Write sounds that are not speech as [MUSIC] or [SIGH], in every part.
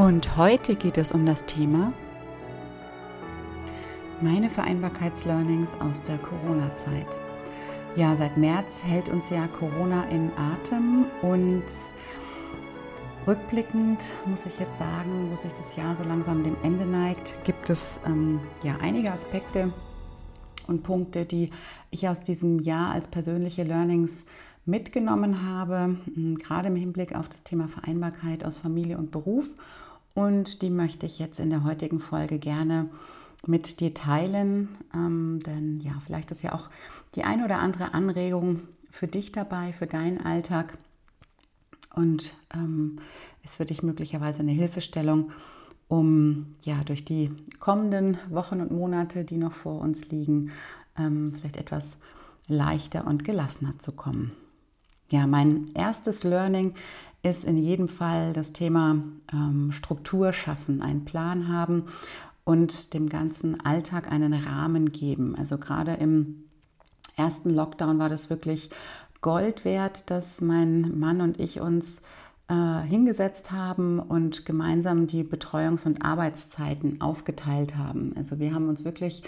Und heute geht es um das Thema meine Vereinbarkeitslearnings aus der Corona-Zeit. Ja, seit März hält uns ja Corona in Atem und rückblickend muss ich jetzt sagen, wo sich das Jahr so langsam dem Ende neigt, gibt es ähm, ja einige Aspekte und Punkte, die ich aus diesem Jahr als persönliche Learnings mitgenommen habe, gerade im Hinblick auf das Thema Vereinbarkeit aus Familie und Beruf. Und die möchte ich jetzt in der heutigen Folge gerne mit dir teilen, ähm, denn ja, vielleicht ist ja auch die ein oder andere Anregung für dich dabei, für deinen Alltag und ähm, ist für dich möglicherweise eine Hilfestellung, um ja durch die kommenden Wochen und Monate, die noch vor uns liegen, ähm, vielleicht etwas leichter und gelassener zu kommen. Ja, mein erstes Learning ist in jedem Fall das Thema ähm, Struktur schaffen, einen Plan haben und dem ganzen Alltag einen Rahmen geben. Also gerade im ersten Lockdown war das wirklich Gold wert, dass mein Mann und ich uns äh, hingesetzt haben und gemeinsam die Betreuungs- und Arbeitszeiten aufgeteilt haben. Also wir haben uns wirklich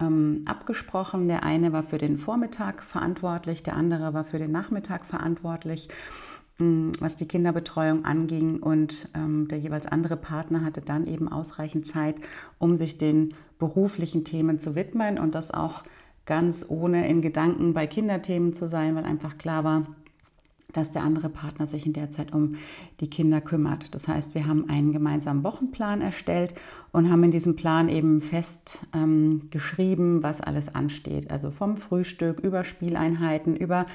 ähm, abgesprochen. Der eine war für den Vormittag verantwortlich, der andere war für den Nachmittag verantwortlich, was die Kinderbetreuung anging. Und ähm, der jeweils andere Partner hatte dann eben ausreichend Zeit, um sich den beruflichen Themen zu widmen und das auch ganz ohne in Gedanken bei Kinderthemen zu sein, weil einfach klar war, dass der andere Partner sich in der Zeit um die Kinder kümmert. Das heißt, wir haben einen gemeinsamen Wochenplan erstellt und haben in diesem Plan eben fest ähm, geschrieben, was alles ansteht. Also vom Frühstück über Spieleinheiten, über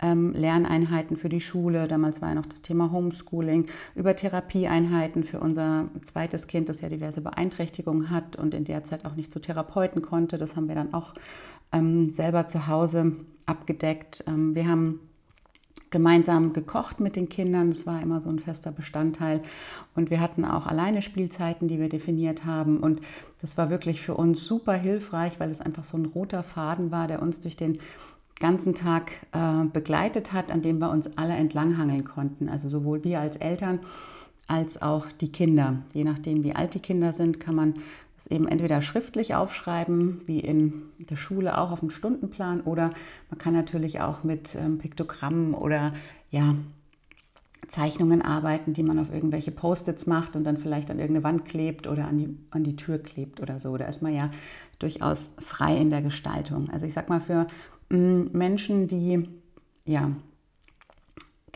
ähm, Lerneinheiten für die Schule, damals war ja noch das Thema Homeschooling, über Therapieeinheiten für unser zweites Kind, das ja diverse Beeinträchtigungen hat und in der Zeit auch nicht zu Therapeuten konnte. Das haben wir dann auch ähm, selber zu Hause abgedeckt. Ähm, wir haben gemeinsam gekocht mit den Kindern. Das war immer so ein fester Bestandteil. Und wir hatten auch alleine Spielzeiten, die wir definiert haben. Und das war wirklich für uns super hilfreich, weil es einfach so ein roter Faden war, der uns durch den ganzen Tag äh, begleitet hat, an dem wir uns alle entlanghangeln konnten. Also sowohl wir als Eltern als auch die Kinder. Je nachdem, wie alt die Kinder sind, kann man das eben entweder schriftlich aufschreiben, wie in der Schule auch auf dem Stundenplan, oder man kann natürlich auch mit ähm, Piktogrammen oder ja, Zeichnungen arbeiten, die man auf irgendwelche Post-its macht und dann vielleicht an irgendeine Wand klebt oder an die, an die Tür klebt oder so. Da ist man ja durchaus frei in der Gestaltung. Also ich sag mal, für mm, Menschen, die ja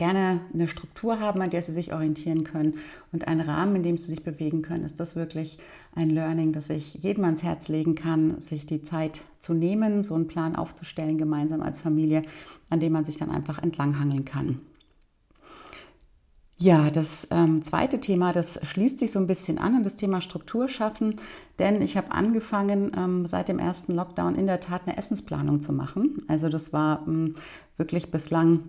gerne eine Struktur haben, an der sie sich orientieren können und einen Rahmen, in dem sie sich bewegen können, ist das wirklich ein Learning, das ich jedem ans Herz legen kann, sich die Zeit zu nehmen, so einen Plan aufzustellen, gemeinsam als Familie, an dem man sich dann einfach entlanghangeln kann. Ja, das ähm, zweite Thema, das schließt sich so ein bisschen an an das Thema Struktur schaffen, denn ich habe angefangen, ähm, seit dem ersten Lockdown in der Tat eine Essensplanung zu machen. Also das war ähm, wirklich bislang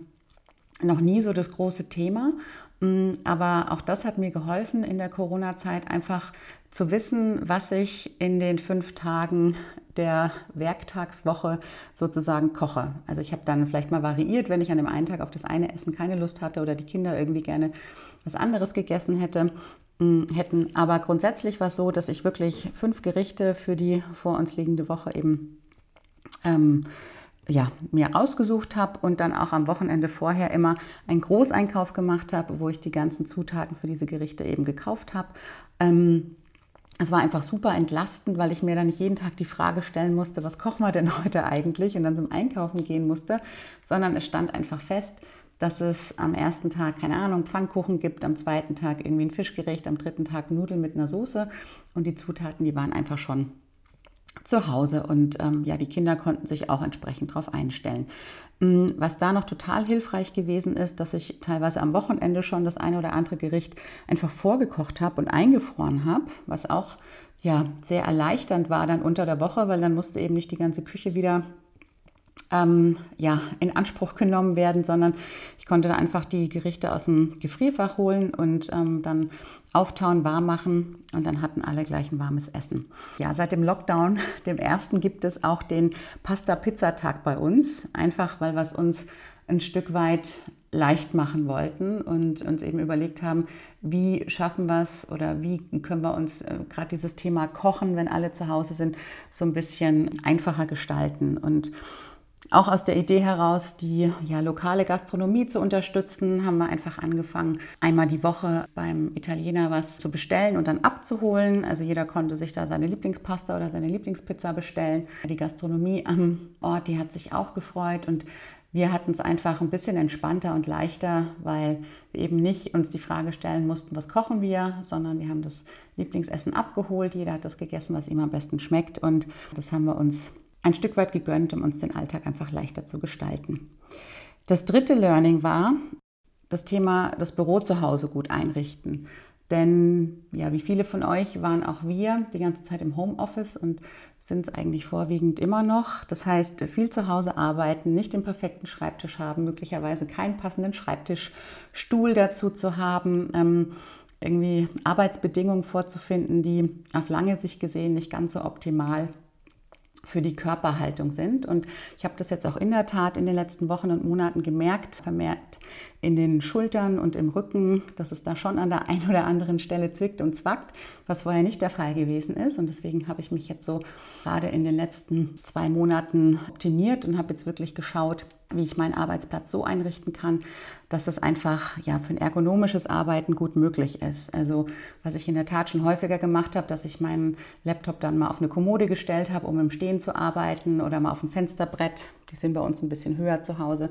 noch nie so das große Thema. Mm, aber auch das hat mir geholfen in der Corona-Zeit einfach zu wissen, was ich in den fünf Tagen der Werktagswoche sozusagen koche. Also ich habe dann vielleicht mal variiert, wenn ich an dem einen Tag auf das eine Essen keine Lust hatte oder die Kinder irgendwie gerne was anderes gegessen hätte, mm, hätten. Aber grundsätzlich war es so, dass ich wirklich fünf Gerichte für die vor uns liegende Woche eben ähm, ja, mir ausgesucht habe und dann auch am Wochenende vorher immer einen Großeinkauf gemacht habe, wo ich die ganzen Zutaten für diese Gerichte eben gekauft habe. Ähm, es war einfach super entlastend, weil ich mir dann nicht jeden Tag die Frage stellen musste, was kochen wir denn [LAUGHS] heute eigentlich und dann zum Einkaufen gehen musste, sondern es stand einfach fest, dass es am ersten Tag, keine Ahnung, Pfannkuchen gibt, am zweiten Tag irgendwie ein Fischgericht, am dritten Tag Nudeln mit einer Soße und die Zutaten, die waren einfach schon zu Hause und ähm, ja, die Kinder konnten sich auch entsprechend darauf einstellen. Mm, was da noch total hilfreich gewesen ist, dass ich teilweise am Wochenende schon das eine oder andere Gericht einfach vorgekocht habe und eingefroren habe, was auch ja sehr erleichternd war dann unter der Woche, weil dann musste eben nicht die ganze Küche wieder ähm, ja, in Anspruch genommen werden, sondern ich konnte dann einfach die Gerichte aus dem Gefrierfach holen und ähm, dann auftauen, warm machen und dann hatten alle gleich ein warmes Essen. Ja, seit dem Lockdown, [LAUGHS] dem ersten, gibt es auch den Pasta-Pizza-Tag bei uns, einfach weil wir es uns ein Stück weit leicht machen wollten und uns eben überlegt haben, wie schaffen wir es oder wie können wir uns äh, gerade dieses Thema Kochen, wenn alle zu Hause sind, so ein bisschen einfacher gestalten. Und auch aus der Idee heraus, die ja, lokale Gastronomie zu unterstützen, haben wir einfach angefangen, einmal die Woche beim Italiener was zu bestellen und dann abzuholen. Also jeder konnte sich da seine Lieblingspasta oder seine Lieblingspizza bestellen. Die Gastronomie am Ort, die hat sich auch gefreut und wir hatten es einfach ein bisschen entspannter und leichter, weil wir eben nicht uns die Frage stellen mussten, was kochen wir, sondern wir haben das Lieblingsessen abgeholt. Jeder hat das gegessen, was ihm am besten schmeckt und das haben wir uns ein Stück weit gegönnt, um uns den Alltag einfach leichter zu gestalten. Das dritte Learning war das Thema das Büro zu Hause gut einrichten. Denn ja, wie viele von euch waren auch wir die ganze Zeit im Homeoffice und sind es eigentlich vorwiegend immer noch. Das heißt, viel zu Hause arbeiten, nicht den perfekten Schreibtisch haben, möglicherweise keinen passenden Schreibtischstuhl dazu zu haben, ähm, irgendwie Arbeitsbedingungen vorzufinden, die auf lange Sicht gesehen nicht ganz so optimal für die Körperhaltung sind. Und ich habe das jetzt auch in der Tat in den letzten Wochen und Monaten gemerkt, vermehrt in den Schultern und im Rücken, dass es da schon an der einen oder anderen Stelle zwickt und zwackt, was vorher nicht der Fall gewesen ist. Und deswegen habe ich mich jetzt so gerade in den letzten zwei Monaten optimiert und habe jetzt wirklich geschaut, wie ich meinen Arbeitsplatz so einrichten kann, dass das einfach ja, für ein ergonomisches Arbeiten gut möglich ist. Also was ich in der Tat schon häufiger gemacht habe, dass ich meinen Laptop dann mal auf eine Kommode gestellt habe, um im Stehen zu arbeiten oder mal auf ein Fensterbrett. Die sind bei uns ein bisschen höher zu Hause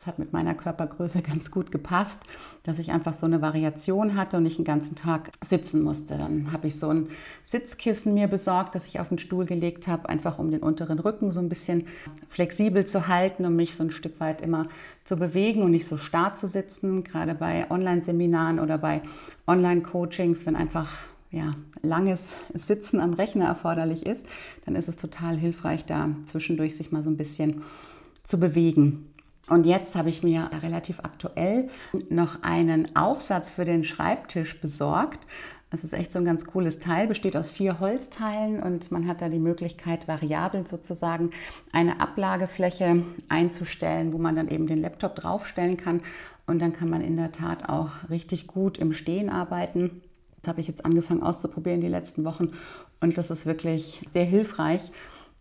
das hat mit meiner Körpergröße [LAUGHS] ganz gut gepasst, dass ich einfach so eine Variation hatte und nicht den ganzen Tag sitzen musste. Dann habe ich so ein Sitzkissen mir besorgt, das ich auf den Stuhl gelegt habe, einfach um den unteren Rücken so ein bisschen flexibel zu halten, um mich so ein Stück weit immer zu bewegen und nicht so starr zu sitzen, gerade bei Online-Seminaren oder bei Online-Coachings, wenn einfach ja, langes Sitzen am Rechner erforderlich ist, dann ist es total hilfreich, da zwischendurch sich mal so ein bisschen zu bewegen. Und jetzt habe ich mir relativ aktuell noch einen Aufsatz für den Schreibtisch besorgt. Das ist echt so ein ganz cooles Teil, besteht aus vier Holzteilen und man hat da die Möglichkeit, variabel sozusagen eine Ablagefläche einzustellen, wo man dann eben den Laptop draufstellen kann. Und dann kann man in der Tat auch richtig gut im Stehen arbeiten. Das habe ich jetzt angefangen auszuprobieren die letzten Wochen und das ist wirklich sehr hilfreich,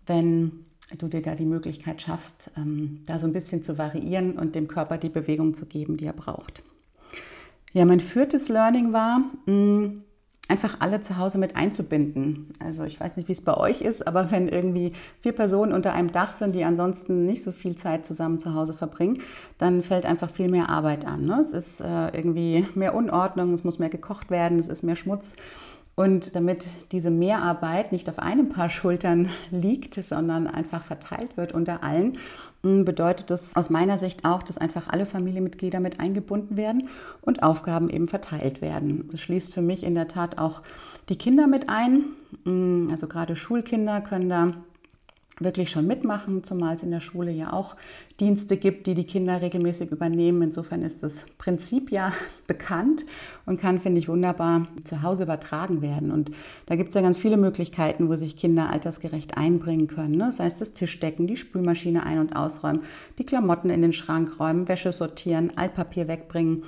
wenn du dir da die Möglichkeit schaffst, ähm, da so ein bisschen zu variieren und dem Körper die Bewegung zu geben, die er braucht. Ja, mein viertes Learning war, mh, einfach alle zu Hause mit einzubinden. Also ich weiß nicht, wie es bei euch ist, aber wenn irgendwie vier Personen unter einem Dach sind, die ansonsten nicht so viel Zeit zusammen zu Hause verbringen, dann fällt einfach viel mehr Arbeit an. Ne? Es ist äh, irgendwie mehr Unordnung, es muss mehr gekocht werden, es ist mehr Schmutz. Und damit diese Mehrarbeit nicht auf einem Paar Schultern [LAUGHS] liegt, sondern einfach verteilt wird unter allen, hm, bedeutet das aus meiner Sicht auch, dass einfach alle Familienmitglieder mit eingebunden werden und Aufgaben eben verteilt werden. Das schließt für mich in der Tat auch die Kinder mit ein. Hm, also gerade Schulkinder können da wirklich schon mitmachen, zumal es in der Schule ja auch Dienste gibt, die die Kinder regelmäßig übernehmen. Insofern ist das Prinzip ja [LAUGHS] bekannt und kann, finde ich, wunderbar zu Hause übertragen werden. Und da gibt es ja ganz viele Möglichkeiten, wo sich Kinder altersgerecht einbringen können. Ne? Das heißt, das Tischdecken, die Spülmaschine ein- und ausräumen, die Klamotten in den Schrank räumen, Wäsche sortieren, Altpapier wegbringen.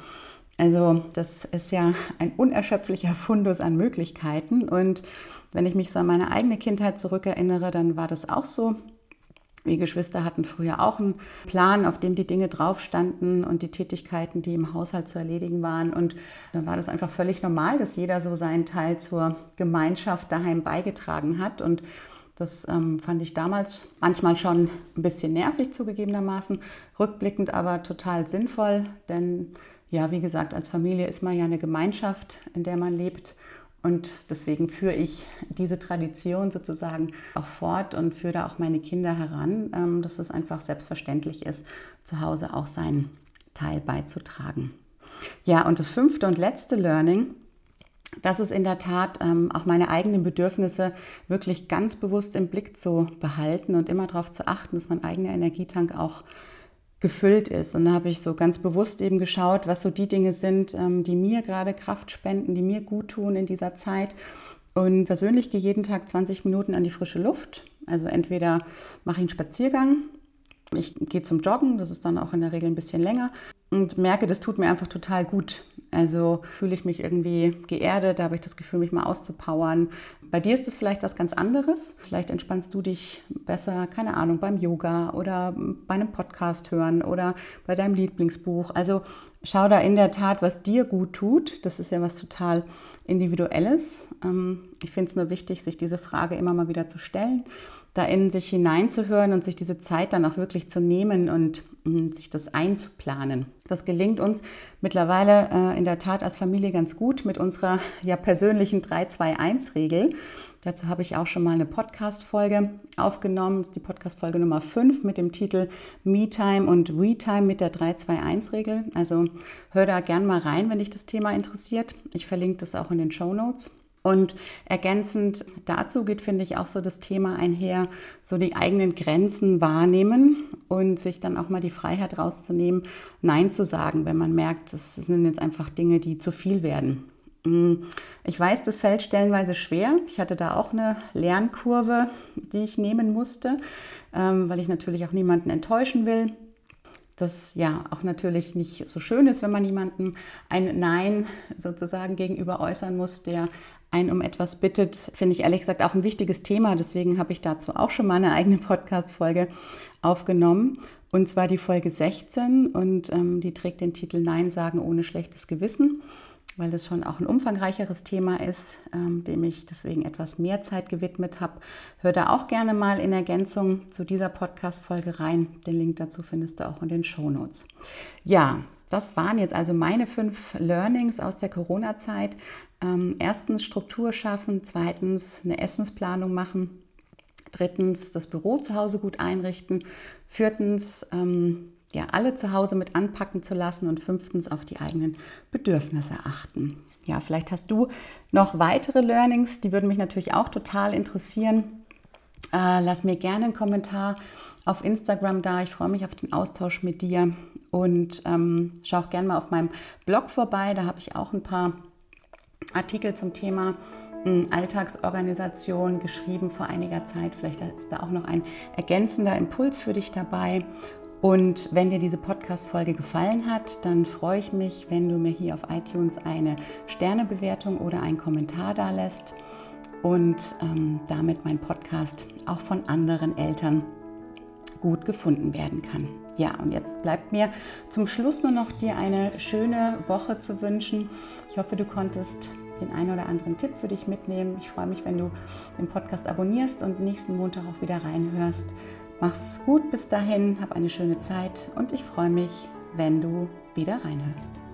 Also das ist ja ein unerschöpflicher Fundus an Möglichkeiten und wenn ich mich so an meine eigene Kindheit zurückerinnere, dann war das auch so. Wir Geschwister hatten früher auch einen Plan, auf dem die Dinge drauf standen und die Tätigkeiten, die im Haushalt zu erledigen waren. Und dann war das einfach völlig normal, dass jeder so seinen Teil zur Gemeinschaft daheim beigetragen hat. Und das ähm, fand ich damals manchmal schon ein bisschen nervig zugegebenermaßen, rückblickend aber total sinnvoll, denn ja, wie gesagt, als Familie ist man ja eine Gemeinschaft, in der man lebt. Und deswegen führe ich diese Tradition sozusagen auch fort und führe da auch meine Kinder heran, ähm, dass es einfach selbstverständlich ist, zu Hause auch seinen Teil beizutragen. Ja, und das fünfte und letzte Learning, das ist in der Tat ähm, auch meine eigenen Bedürfnisse wirklich ganz bewusst im Blick zu behalten und immer darauf zu achten, dass mein eigener Energietank auch gefüllt ist. Und da habe ich so ganz bewusst eben geschaut, was so die Dinge sind, ähm, die mir gerade Kraft spenden, die mir gut tun in dieser Zeit. Und persönlich gehe jeden Tag 20 Minuten an die frische Luft. Also entweder mache ich einen Spaziergang, ich gehe zum Joggen, das ist dann auch in der Regel ein bisschen länger und merke, das tut mir einfach total gut. Also fühle ich mich irgendwie geerdet, da habe ich das Gefühl, mich mal auszupowern. Bei dir ist es vielleicht was ganz anderes. Vielleicht entspannst du dich besser, keine Ahnung, beim Yoga oder bei einem Podcast hören oder bei deinem Lieblingsbuch. Also schau da in der Tat, was dir gut tut. Das ist ja was total Individuelles. Ähm, ich finde es nur wichtig, sich diese Frage immer mal wieder zu stellen da in sich hineinzuhören und sich diese Zeit dann auch wirklich zu nehmen und mh, sich das einzuplanen. Das gelingt uns mittlerweile äh, in der Tat als Familie ganz gut mit unserer ja persönlichen 3-2-1-Regel. Dazu habe ich auch schon mal eine Podcast-Folge aufgenommen. Das ist die Podcast-Folge Nummer 5 mit dem Titel Me-Time und We-Time mit der 3-2-1-Regel. Also hör da gern mal rein, wenn dich das Thema interessiert. Ich verlinke das auch in den Show Notes. Und ergänzend dazu geht, finde ich, auch so das Thema einher, so die eigenen Grenzen wahrnehmen und sich dann auch mal die Freiheit rauszunehmen, Nein zu sagen, wenn man merkt, das sind jetzt einfach Dinge, die zu viel werden. Mm, ich weiß, das fällt stellenweise schwer. Ich hatte da auch eine Lernkurve, die ich nehmen musste, ähm, weil ich natürlich auch niemanden enttäuschen will das ja auch natürlich nicht so schön ist, wenn man jemandem ein Nein sozusagen gegenüber äußern muss, der einen um etwas bittet, finde ich ehrlich gesagt auch ein wichtiges Thema. Deswegen habe ich dazu auch schon mal eine eigene [LAUGHS] Podcast-Folge aufgenommen. Und zwar die Folge 16 und ähm, die trägt den Titel Nein sagen ohne schlechtes Gewissen, weil das schon auch ein umfangreicheres Thema ist, ähm, dem ich deswegen etwas mehr Zeit gewidmet habe. Hör da auch gerne mal in Ergänzung zu dieser Podcast-Folge rein. Den Link dazu findest du auch in den Show Notes. Ja, das waren jetzt also meine fünf Learnings aus der Corona-Zeit. Ähm, erstens Struktur schaffen, zweitens eine Essensplanung machen, drittens das Büro zu Hause gut einrichten, viertens ähm, ja, alle zu Hause mit anpacken zu lassen und fünftens auf die eigenen Bedürfnisse achten. Ja, vielleicht hast du noch weitere Learnings, die würden mich natürlich auch total interessieren. Äh, lass mir gerne einen Kommentar auf Instagram da. Ich freue mich auf den Austausch mit dir und ähm, schau auch gerne mal auf meinem Blog vorbei. Da habe ich auch ein paar Artikel zum Thema hm, Alltagsorganisation geschrieben vor einiger Zeit. Vielleicht ist da auch noch ein ergänzender Impuls für dich dabei. Und wenn dir diese Podcast-Folge gefallen hat, dann freue ich mich, wenn du mir hier auf iTunes eine Sternebewertung oder einen Kommentar da lässt und ähm, damit mein Podcast auch von anderen Eltern gut gefunden werden kann. Ja, und jetzt bleibt mir zum Schluss nur noch dir eine schöne Woche zu wünschen. Ich hoffe, du konntest den einen oder anderen Tipp für dich mitnehmen. Ich freue mich, wenn du den Podcast abonnierst und nächsten Montag auch wieder reinhörst. Mach's gut bis dahin, hab eine schöne Zeit und ich freue mich, wenn du wieder reinhörst.